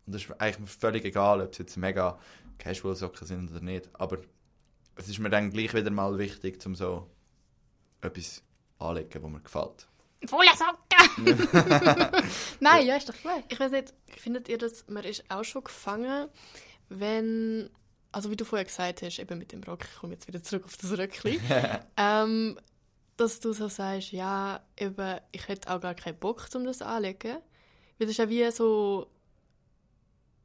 Und das ist eigentlich mir völlig egal, ob es jetzt mega Casual Socken sind oder nicht. Aber es ist mir dann gleich wieder mal wichtig, um so etwas anzulegen, was mir gefällt. Volle Socken! *laughs* nein, ja, ist doch gut. Ich weiß nicht, findet ihr das, man ist auch schon gefangen, wenn, also wie du vorher gesagt hast, eben mit dem Rock, ich komme jetzt wieder zurück auf das Röckli, *laughs* ähm, dass du so sagst, ja, eben, ich hätte auch gar keinen Bock, um das anzulegen. Weil das ist ja wie so,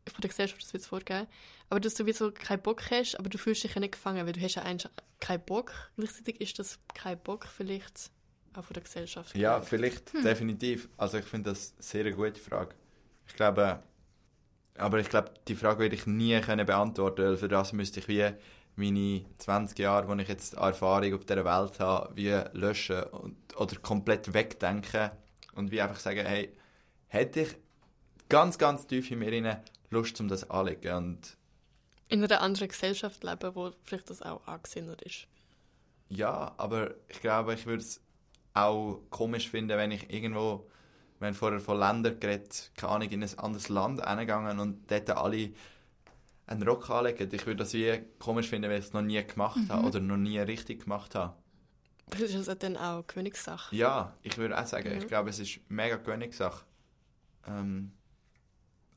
von der Gesellschaft das wird vorgeben, aber dass du wie so keinen Bock hast, aber du fühlst dich ja nicht gefangen, weil du hast ja eigentlich keinen Bock. Gleichzeitig ist das kein Bock vielleicht auch von der Gesellschaft. Ja, vielleicht, definitiv. Also ich finde das sehr eine gute Frage. Ich glaube, aber ich glaube, die Frage werde ich nie können beantworten, weil für das müsste ich wie meine 20 Jahre, wo ich jetzt Erfahrung auf dieser Welt habe, wie löschen und, oder komplett wegdenken und wie einfach sagen, hey, hätte ich ganz, ganz tief in mir rein Lust, um das anzulegen und in einer anderen Gesellschaft leben, wo vielleicht das auch angesehener ist. Ja, aber ich glaube, ich würde es auch komisch finden, wenn ich irgendwo, wenn vorher von Ländern geredet, keine Ahnung, in ein anderes Land reingegangen und dort alle einen Rock anlegen. Ich würde das wie komisch finden, wenn ich es noch nie gemacht habe oder noch nie richtig gemacht habe. Vielleicht ist das dann auch Königssache. Ja, ich würde auch sagen, Mhm. ich glaube, es ist mega Königssache. Ähm,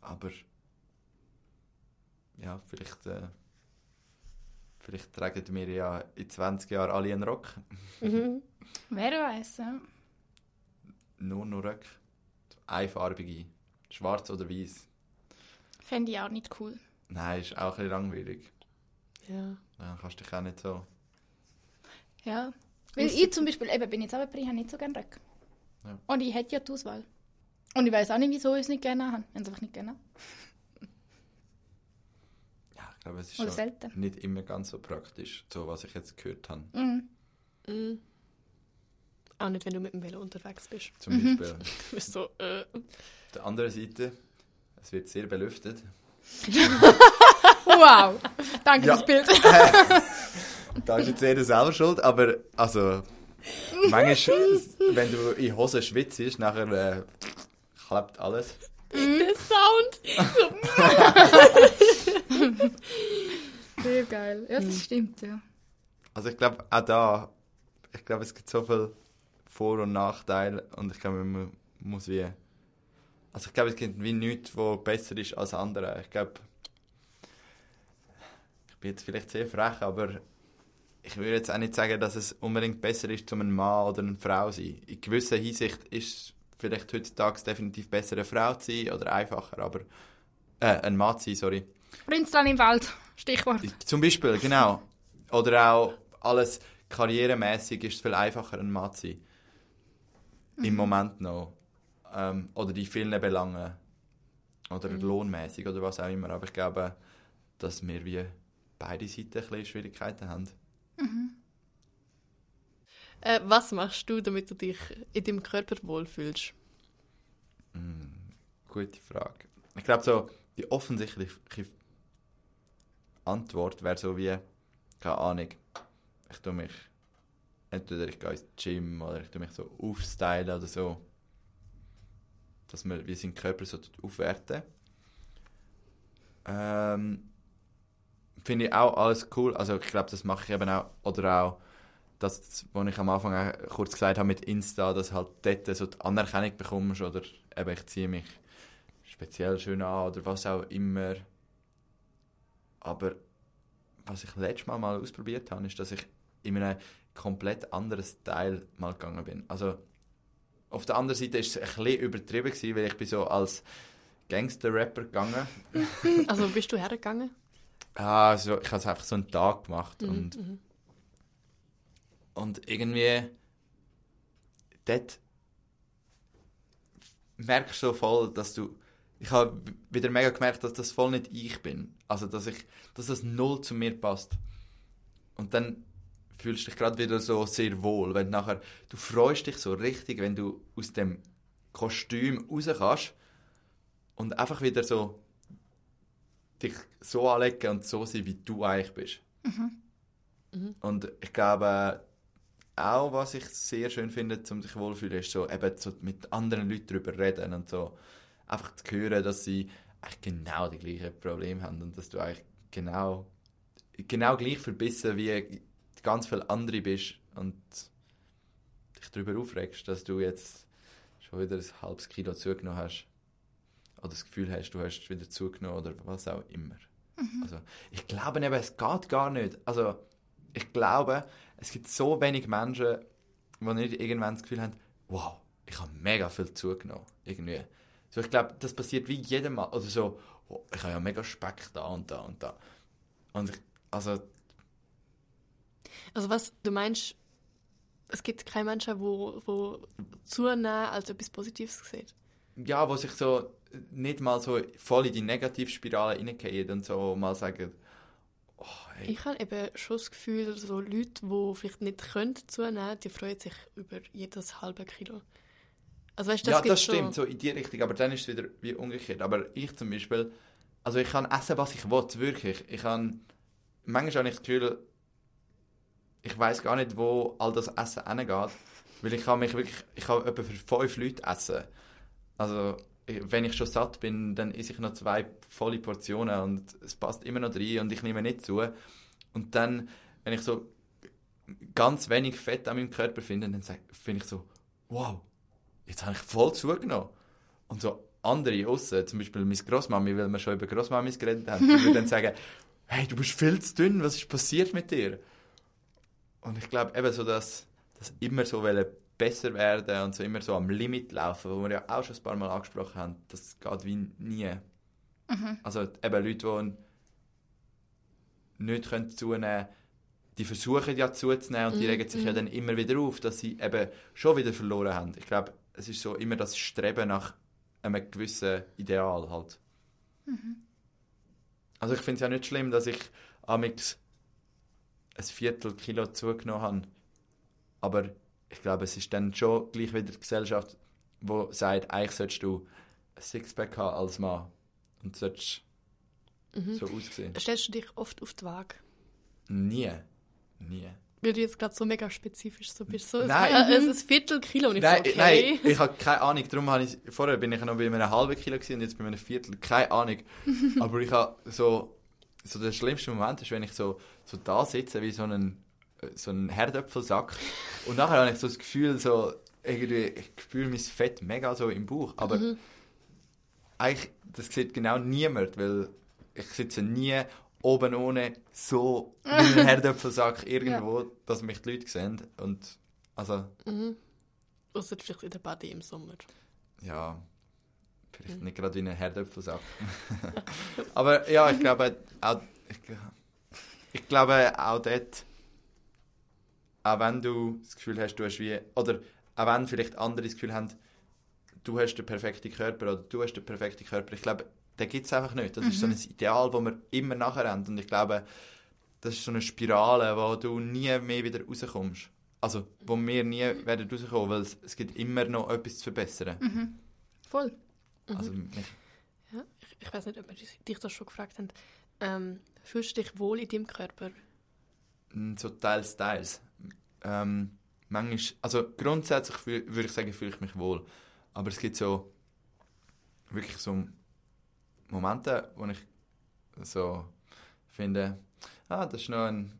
aber ja, vielleicht, äh, vielleicht tragen wir ja in 20 Jahren alle einen Rock. Mhm. *laughs* Wer weiß, ja. Nur noch Röcke. Einfarbige. Schwarz oder weiß. Fände ich auch nicht cool. Nein, ist auch ein bisschen langweilig. Ja. Dann kannst du dich auch nicht so... Ja. Weil ich zum Beispiel, eben bin jetzt auch jemand, ich habe nicht so gerne Röcke. Ja. Und ich hätte ja die Auswahl. Und ich weiß auch nicht, wieso ich es nicht gerne habe. Wenn es einfach nicht gerne haben. *laughs* Ja, ich glaube, es ist Oder schon selten. nicht immer ganz so praktisch, so was ich jetzt gehört habe. Mhm. Mhm. Auch nicht, wenn du mit dem Velo unterwegs bist. Zum Mhm. Beispiel. *laughs* Du bist so, äh. Auf der anderen Seite, es wird sehr belüftet. *laughs* Wow! Danke Ja. fürs Bild. *laughs* Da ist jetzt jeder selber schuld, aber also... manchmal, wenn du in Hosen schwitzt, nachher äh, klappt alles. Der Sound! Sehr geil. Ja, das stimmt, ja. Also ich glaube, auch da, ich glaube, es gibt so viele Vor- und Nachteile und ich glaube, man muss wie, also ich glaube, es gibt wie nichts, was besser ist als andere. Ich glaube, ich bin jetzt vielleicht sehr frech, aber ich würde jetzt auch nicht sagen, dass es unbedingt besser ist, um ein Mann oder eine Frau zu sein. In gewisser Hinsicht ist es vielleicht heutzutage definitiv besser, eine Frau zu sein oder einfacher, aber, äh, ein Mann zu sein, sorry. Prinz dran im Wald. Stichwort. Zum Beispiel, genau. Oder auch alles karrieremäßig ist es viel einfacher, ein Mann zu sein. Im Moment noch. Ähm, oder in vielen Belangen. Oder lohnmäßig oder was auch immer. Aber ich glaube, dass wir wie beide Seiten ein Schwierigkeiten haben. Äh, was machst du, damit du dich in deinem Körper wohlfühlst? Gute Frage. Ich glaube, so die offensichtliche Antwort wäre so wie, keine Ahnung, ich tue mich, entweder ich gehe ins Gym oder ich tue mich so aufstylen oder so, dass man wie seinen Körper so aufwerten. Ähm, Finde ich auch alles cool. Also ich glaube, das mache ich eben auch. Oder auch das, was ich am Anfang auch kurz gesagt habe mit Insta, dass halt dort so die Anerkennung bekommst oder eben ich ziehe mich speziell schön an oder was auch immer. Aber was ich letztes Mal mal ausprobiert habe, ist, dass ich in einem komplett anderes Teil mal gegangen bin. Also auf der anderen Seite ist es ein bisschen übertrieben gewesen, weil ich bin so als Gangster-Rapper gegangen. *laughs* Also bist du hergegangen? Also ich habe es einfach so einen Tag gemacht Mhm, und, mhm. und irgendwie dort merkst du so voll, dass du ich habe wieder mega gemerkt, dass das voll nicht ich bin. Also dass ich, dass das null zu mir passt. Und dann fühlst dich gerade wieder so sehr wohl, wenn nachher du freust dich so richtig, wenn du aus dem Kostüm raus kannst und einfach wieder so dich so anlegen und so sein, wie du eigentlich bist. Und ich glaube, auch was ich sehr schön finde, um sich wohlzufühlen, ist so eben so mit anderen Leuten darüber reden und so einfach zu hören, dass sie eigentlich genau die gleichen Probleme haben und dass du eigentlich genau, genau gleich verbissen wie ganz viele andere bist und dich darüber aufregst, dass du jetzt schon wieder ein halbes Kilo zugenommen hast oder das Gefühl hast, du hast wieder zugenommen oder was auch immer. Also, ich glaube eben, es geht gar nicht. Also, ich glaube, es gibt so wenig Menschen, die nicht irgendwann das Gefühl haben, wow, ich habe mega viel zugenommen. Irgendwie. So, ich glaube, das passiert wie jedem Mal. Oder so, oh, ich habe ja mega Speck da und da und da. Und ich, also, Also was, du meinst, es gibt keine Menschen, wo, wo zunehmen als etwas Positives sehen? ja, wo sich so nicht mal so voll in die Negativspirale reingehen und so mal sagen, oh, hey, Ich habe eben schon das Gefühl, so Leute, die vielleicht nicht können zunehmen, die freuen sich über jedes halbe Kilo. Also weißt, du, ja, das stimmt, so in die Richtung, aber dann ist es wieder wie umgekehrt. Aber ich zum Beispiel, also ich kann essen, was ich will, wirklich. Ich kann, manchmal habe ich das Gefühl, ich weiß gar nicht, wo all das Essen hingeht, weil ich kann mich wirklich, ich kann etwa für fünf Leute essen. Also, wenn ich schon satt bin, dann esse ich noch zwei volle Portionen und es passt immer noch rein und ich nehme nicht zu. Und dann, wenn ich so ganz wenig Fett an meinem Körper finde, dann finde ich so, wow, jetzt habe ich voll zugenommen. Und so andere aussen, zum Beispiel meine Grossmami, weil wir schon über Grossmamis geredet haben, die würden dann *laughs* sagen, hey, du bist viel zu dünn, was ist passiert mit dir? Und ich glaube eben so, dass, dass immer so wollen besser werden und so immer so am Limit laufen, wo wir ja auch schon ein paar Mal angesprochen haben, das geht wie nie. Also eben Leute, die nicht können zunehmen die versuchen ja zuzunehmen und die Mhm, regen sich ja dann immer wieder auf, dass sie eben schon wieder verloren haben. Ich glaube, es ist so immer das Streben nach einem gewissen Ideal halt. Also ich finde es ja nicht schlimm, dass ich amix ein Viertel Kilo zugenommen habe, aber ich glaube, es ist dann schon gleich wieder die Gesellschaft, die sagt, eigentlich solltest du ein Sixpack haben als Mann und solltest Mhm. so aussehen. Stellst du dich oft auf die Waage? Nie. Nie. Weil du jetzt gerade so mega spezifisch so bist. So, Nein. Es, ist ein Viertel Kilo und ich Nein, so, okay. nein, ich habe keine Ahnung. Darum habe ich, vorher bin ich noch bei einem halben Kilo und jetzt bei einem Viertel. Keine Ahnung. *laughs* Aber ich habe so, so der schlimmste Moment ist, wenn ich so, so da sitze wie so ein, so ein Herdöpfelsack und nachher habe ich so das Gefühl, so irgendwie, ich spüre mein Fett mega so im Bauch. Aber Mhm. eigentlich, das sieht genau niemand, weil ich sitze nie oben ohne so wie ein *laughs* Herdöpfelsack irgendwo, dass mich die Leute sehen. Und also, Mhm. Ausser vielleicht in der Body im Sommer. ja, vielleicht nicht gerade wie ein Herdöpfelsack. *laughs* Aber ja, ich glaube auch, ich, ich glaube auch dort, auch wenn du das Gefühl hast, du hast wie, oder auch wenn vielleicht andere das Gefühl haben, du hast den perfekten Körper oder du hast den perfekten Körper, ich glaube, den gibt es einfach nicht. Das ist so ein Ideal, das wir immer nachher haben. Und ich glaube, das ist so eine Spirale, wo du nie mehr wieder rauskommst. Also, wo wir nie werden rauskommen, weil es, es gibt immer noch etwas zu verbessern. Voll. Also, mich, Ja, ich, ich weiß nicht, ob wir dich das schon gefragt haben. Ähm, fühlst du dich wohl in deinem Körper? mm, so teils, teils. Ähm, manchmal, also grundsätzlich fühl- würde ich sagen, fühle ich mich wohl. Aber es gibt so wirklich so Momente, wo ich so finde, ah, das ist noch ein,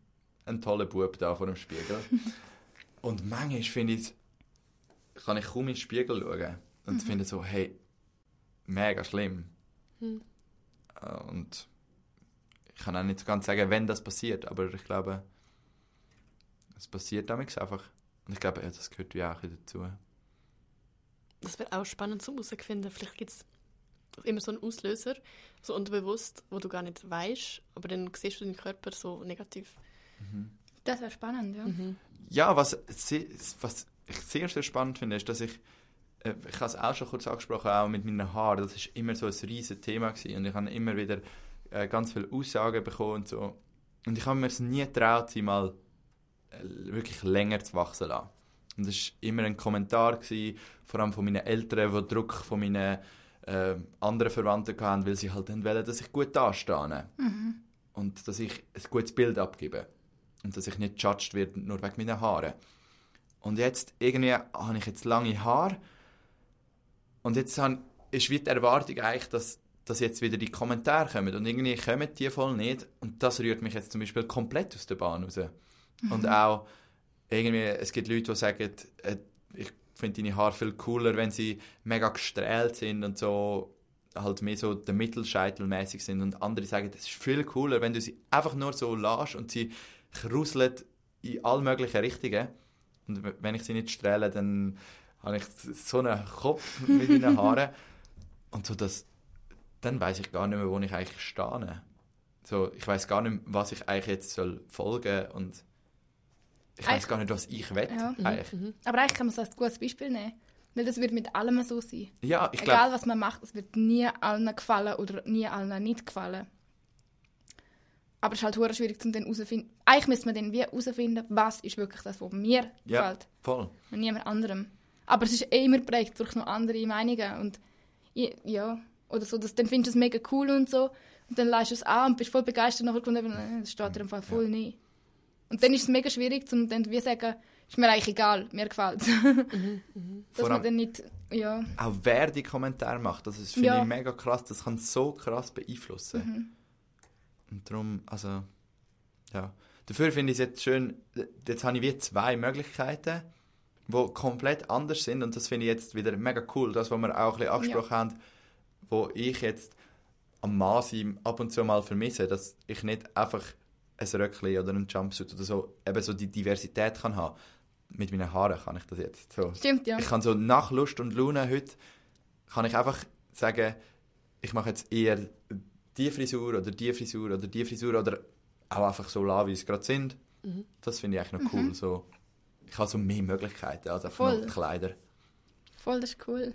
ein toller Bub da vor dem Spiegel. *laughs* und manchmal finde ich, kann ich kaum in den Spiegel schauen und finde so, hey, mega schlimm. Hm. Äh, Und ich kann auch nicht so ganz sagen, wenn das passiert, aber ich glaube, Es passiert damals einfach. Und ich glaube, ja, das gehört wie auch dazu. Das wäre auch spannend zu herausfinden. Vielleicht gibt es immer so einen Auslöser, so unterbewusst, wo du gar nicht weißt, aber dann siehst du deinen Körper so negativ. Das wäre spannend, ja. Ja, was, was ich sehr, sehr spannend finde, ist, dass ich, ich habe es auch schon kurz angesprochen, auch mit meinen Haaren, das ist immer so ein riesiges Thema gewesen und ich habe immer wieder äh, ganz viele Aussagen bekommen und so. Und ich habe mir es nie getraut, sie mal äh, wirklich länger zu wachsen lassen. Und das war immer ein Kommentar, gewesen, vor allem von meinen Eltern, die Druck von meinen äh, anderen Verwandten hatten, weil sie halt dann wollen, dass ich gut dastehe. Und dass ich ein gutes Bild abgebe. Und dass ich nicht judged werde, nur wegen meiner Haare. Und jetzt, irgendwie habe ich jetzt lange Haare. Und jetzt han- ist wie die Erwartung eigentlich, dass, dass jetzt wieder die Kommentare kommen. Und irgendwie kommen die voll nicht. Und das rührt mich jetzt zum Beispiel komplett aus der Bahn raus. Und auch, irgendwie, es gibt Leute, die sagen, äh, ich finde deine Haare viel cooler, wenn sie mega gestrählt sind und so halt mehr so der Mittelscheitel sind. Und andere sagen, es ist viel cooler, wenn du sie einfach nur so lässt und sie kruseln in all möglichen Richtungen. Und wenn ich sie nicht strahle, dann habe ich so einen Kopf mit meinen Haaren. *laughs* Und so das, dann weiß ich gar nicht mehr, wo ich eigentlich stehe. So, ich weiß gar nicht, mehr, was ich eigentlich jetzt soll folgen und ich weiß gar nicht, was ich will. Ja. Eigentlich. Aber eigentlich kann man es als gutes Beispiel nehmen. Weil das wird mit allem so sein. Ja, ich Egal, glaube, was man macht, es wird nie allen gefallen oder nie allen nicht gefallen. Aber es ist halt hure schwierig, um dann herauszufinden. Eigentlich müsste man dann wie herausfinden, was ist wirklich das, was mir ja, gefällt voll. und niemand anderem. Aber es ist eh immer geprägt durch noch andere Meinungen. Und ja, oder so, dass, dann findest du es mega cool und so. Und dann leist du es an und bist voll begeistert. Nachher kommt eben, äh, das steht dir im Fall voll nicht. Und dann ist es mega schwierig, um dann wie zu sagen, ist mir eigentlich egal, mir gefällt *laughs* Dass Vor man allem- dann nicht, ja, Auch wer die Kommentare macht, das ist, finde Ja. ich mega krass. Das kann so krass beeinflussen. Mhm. Und darum, also, ja. Dafür finde ich es jetzt schön, jetzt habe ich wie zwei Möglichkeiten, die komplett anders sind. Und das finde ich jetzt wieder mega cool. Das, was wir auch ein bisschen angesprochen haben, wo ich jetzt am Masi ab und zu mal vermisse, dass ich nicht einfach ein Röckchen oder einen Jumpsuit oder so, eben so die Diversität kann haben. Mit meinen Haaren kann ich das jetzt so. stimmt, ja. Ich kann so nach Lust und Laune heute, kann ich einfach sagen, ich mache jetzt eher die Frisur oder die Frisur oder die Frisur oder auch einfach so lassen, wie es gerade sind. Das finde ich eigentlich noch cool. So, ich habe so mehr Möglichkeiten als einfach Voll. nur Kleider. Voll, das ist cool.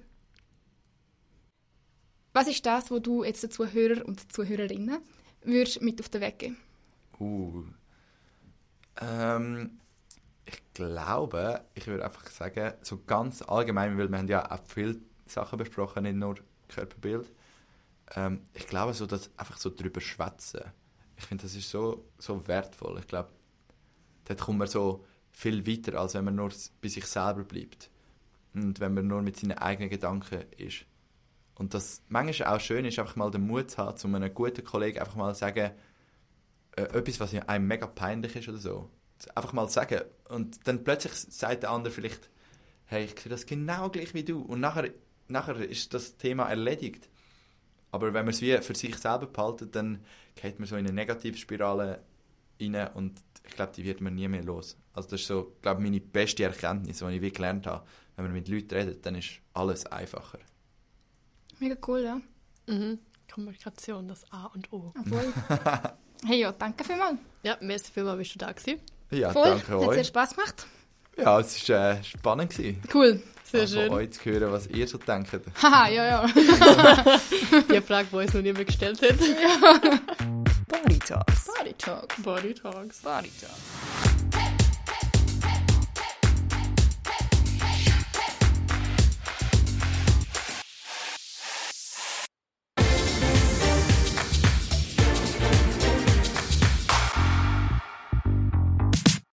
Was ist das, wo du jetzt den Zuhörer und Zuhörerinnen würdest mit auf den Weg geben? Uh. Ähm, ich glaube, ich würde einfach sagen, so ganz allgemein, weil wir haben ja auch viele Sachen besprochen, nicht nur Körperbild. Ähm, ich glaube, so, dass einfach so drüber schwätzen. Ich finde, das ist so, so wertvoll. Ich glaube, dort kommt man so viel weiter, als wenn man nur bei sich selber bleibt. Und wenn man nur mit seinen eigenen Gedanken ist. Und das manchmal auch schön ist, einfach mal den Mut zu haben, zu einem guten Kollegen einfach mal zu sagen, äh, etwas, was einem mega peinlich ist oder so. Einfach mal sagen. Und dann plötzlich sagt der andere vielleicht, hey, ich sehe das genau gleich wie du. Und nachher, nachher ist das Thema erledigt. Aber wenn man es wie für sich selber behaltet, dann geht man so in eine Negativspirale rein und ich glaube, die wird man nie mehr los. Also das ist so, glaube meine beste Erkenntnis, die ich wie gelernt habe. Wenn man mit Leuten redet, dann ist alles einfacher. Mega cool, ja. Mhm. Kommunikation, das A und O. Voll. *laughs* hey, ja, danke vielmals. Ja, merci vielmals, bist du da gewesen. Ja, Voll, danke hat sehr euch. Spass gemacht. Ja, es war äh, spannend. Gewesen. Cool. Sehr Auch Von schön. euch zu hören, was ihr so denkt. Haha, ja, ja. Die Frage, die uns noch niemand gestellt hat. *laughs* Body Talks. Body Talk. Body Talks. Body Talk.